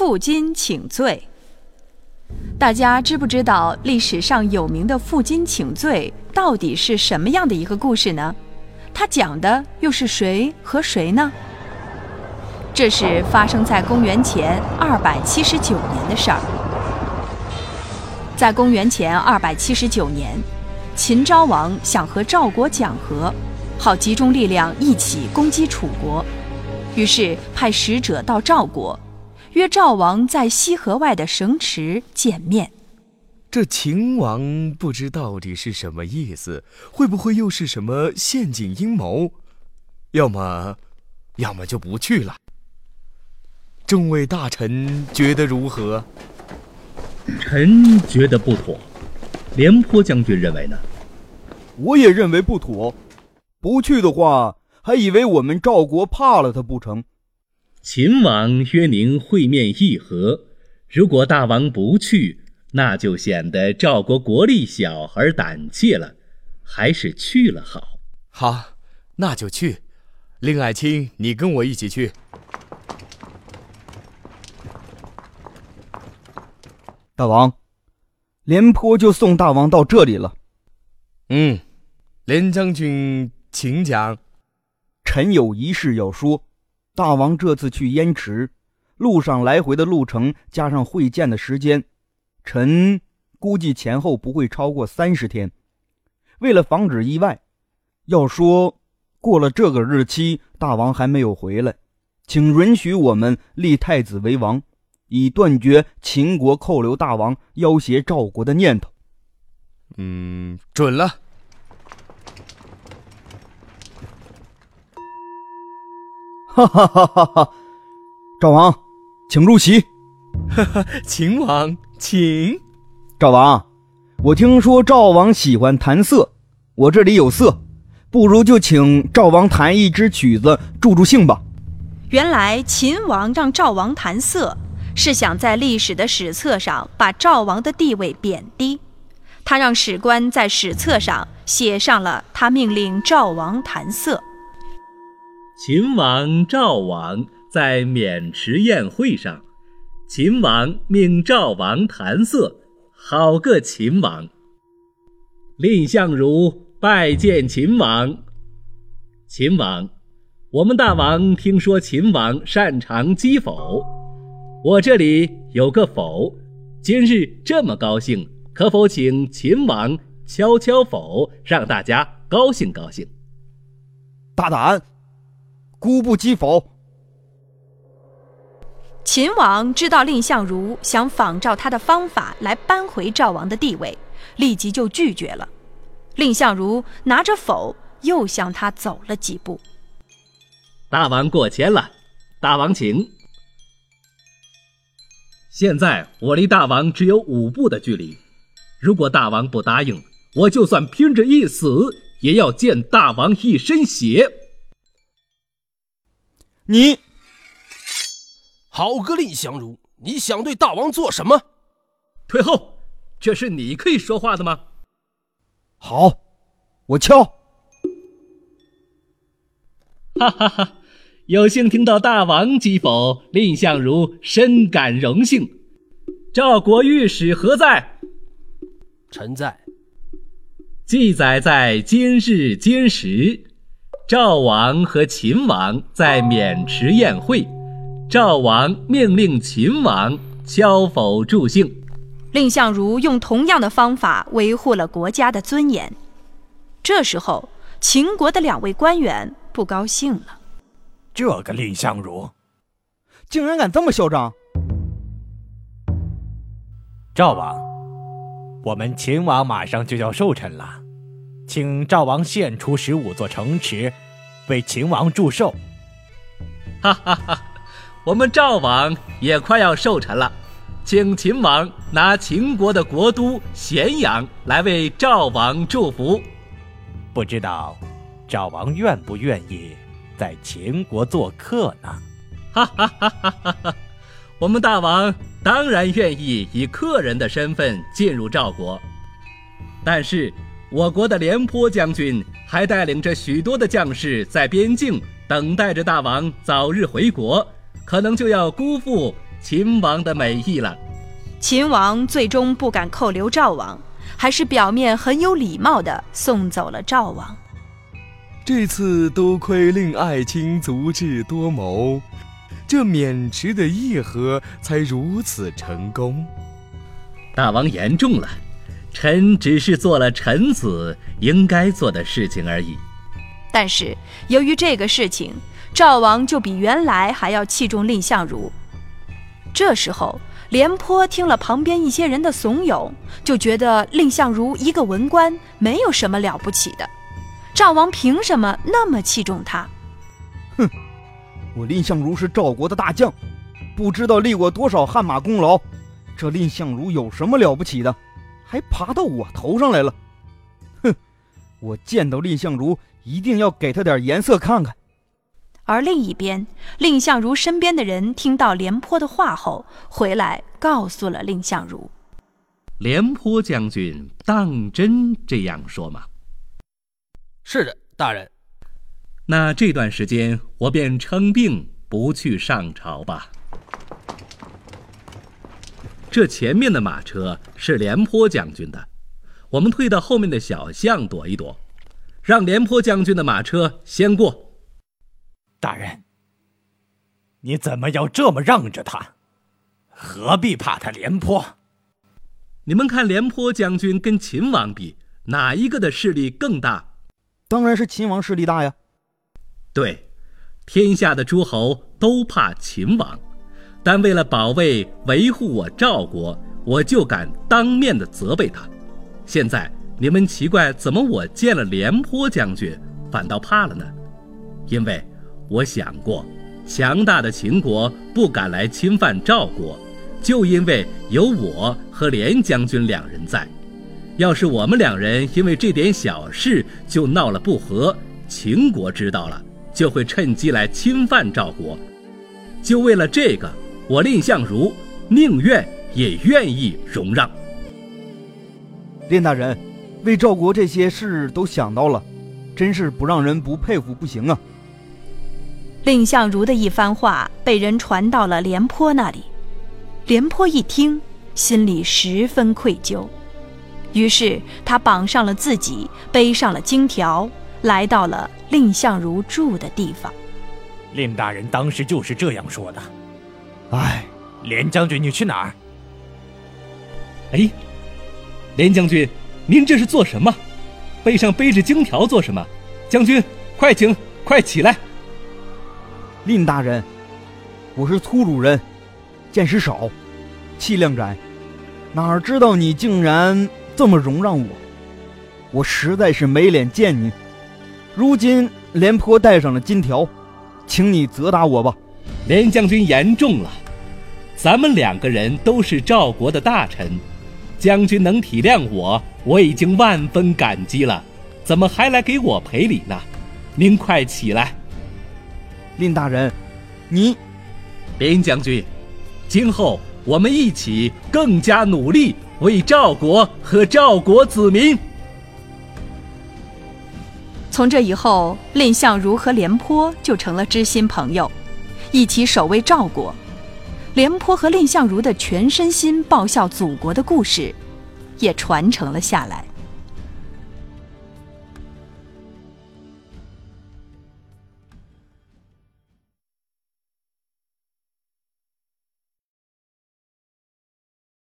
负荆请罪。大家知不知道历史上有名的负荆请罪到底是什么样的一个故事呢？它讲的又是谁和谁呢？这是发生在公元前二百七十九年的事儿。在公元前二百七十九年，秦昭王想和赵国讲和，好集中力量一起攻击楚国，于是派使者到赵国。约赵王在西河外的城池见面。这秦王不知到底是什么意思，会不会又是什么陷阱阴谋？要么，要么就不去了。众位大臣觉得如何？臣觉得不妥。廉颇将军认为呢？我也认为不妥。不去的话，还以为我们赵国怕了他不成？秦王约您会面议和，如果大王不去，那就显得赵国国力小而胆怯了，还是去了好。好，那就去。令爱卿，你跟我一起去。大王，廉颇就送大王到这里了。嗯，廉将军，请讲。臣有一事要说。大王这次去燕池，路上来回的路程加上会见的时间，臣估计前后不会超过三十天。为了防止意外，要说过了这个日期，大王还没有回来，请允许我们立太子为王，以断绝秦国扣留大王、要挟赵国的念头。嗯，准了。哈哈哈哈哈！赵王，请入席。哈哈，秦王，请。赵王，我听说赵王喜欢弹瑟，我这里有瑟，不如就请赵王弹一支曲子助助兴吧。原来秦王让赵王弹瑟，是想在历史的史册上把赵王的地位贬低。他让史官在史册上写上了他命令赵王弹瑟。秦王赵王在渑池宴会上，秦王命赵王弹瑟，好个秦王！蔺相如拜见秦王。秦王，我们大王听说秦王擅长击否，我这里有个否，今日这么高兴，可否请秦王敲敲否，让大家高兴高兴？大胆！孤不击否。秦王知道蔺相如想仿照他的方法来扳回赵王的地位，立即就拒绝了。蔺相如拿着否，又向他走了几步。大王过谦了，大王请。现在我离大王只有五步的距离，如果大王不答应，我就算拼着一死，也要溅大王一身血。你，好个蔺相如！你想对大王做什么？退后！这是你可以说话的吗？好，我敲。哈哈哈！有幸听到大王击否，蔺相如深感荣幸。赵国御史何在？臣在。记载在今日今时。赵王和秦王在渑池宴会，赵王命令秦王敲否助兴。蔺相如用同样的方法维护了国家的尊严。这时候，秦国的两位官员不高兴了：“这个蔺相如，竟然敢这么嚣张！”赵王，我们秦王马上就要寿辰了。请赵王献出十五座城池，为秦王祝寿。哈哈哈！我们赵王也快要寿辰了，请秦王拿秦国的国都咸阳来为赵王祝福。不知道赵王愿不愿意在秦国做客呢？哈哈哈哈哈！我们大王当然愿意以客人的身份进入赵国，但是。我国的廉颇将军还带领着许多的将士在边境等待着大王早日回国，可能就要辜负秦王的美意了。秦王最终不敢扣留赵王，还是表面很有礼貌的送走了赵王。这次多亏令爱卿足智多谋，这渑池的议和才如此成功。大王言重了，臣只是做了臣子应该做的事情而已。但是由于这个事情，赵王就比原来还要器重蔺相如。这时候，廉颇听了旁边一些人的怂恿，就觉得蔺相如一个文官没有什么了不起的。赵王凭什么那么器重他？哼，我蔺相如是赵国的大将，不知道立过多少汗马功劳。这蔺相如有什么了不起的？还爬到我头上来了？哼，我见到蔺相如一定要给他点颜色看看。而另一边，蔺相如身边的人听到廉颇的话后，回来告诉了蔺相如：“廉颇将军当真这样说吗？”“是的，大人。”“那这段时间我便称病不去上朝吧。”这前面的马车是廉颇将军的，我们退到后面的小巷躲一躲，让廉颇将军的马车先过。大人，你怎么要这么让着他？何必怕他廉颇？你们看廉颇将军跟秦王比，哪一个的势力更大？当然是秦王势力大呀。对，天下的诸侯都怕秦王，但为了保卫、维护我赵国，我就敢当面的责备他。现在你们奇怪，怎么我见了廉颇将军反倒怕了呢？因为。我想过，强大的秦国不敢来侵犯赵国，就因为有我和廉将军两人在。要是我们两人因为这点小事就闹了不和，秦国知道了，就会趁机来侵犯赵国。就为了这个，我蔺相如宁愿也愿意容让。蔺大人，为赵国这些事都想到了，真是不让人不佩服不行啊！蔺相如的一番话被人传到了廉颇那里，廉颇一听，心里十分愧疚，于是他绑上了自己，背上了荆条，来到了蔺相如住的地方。蔺大人当时就是这样说的。哎，廉将军，你去哪儿？哎，廉将军，您这是做什么？背上背着荆条做什么？将军，快请，快起来！蔺大人，我是粗鲁人，见识少，气量窄，哪知道你竟然这么容让我，我实在是没脸见您。如今廉颇带上了金条，请你责打我吧。廉将军言重了，咱们两个人都是赵国的大臣，将军能体谅我，我已经万分感激了，怎么还来给我赔礼呢？您快起来。蔺大人，你，廉将军，今后我们一起更加努力，为赵国和赵国子民。从这以后，蔺相如和廉颇就成了知心朋友，一起守卫赵国。廉颇和蔺相如的全身心报效祖国的故事，也传承了下来。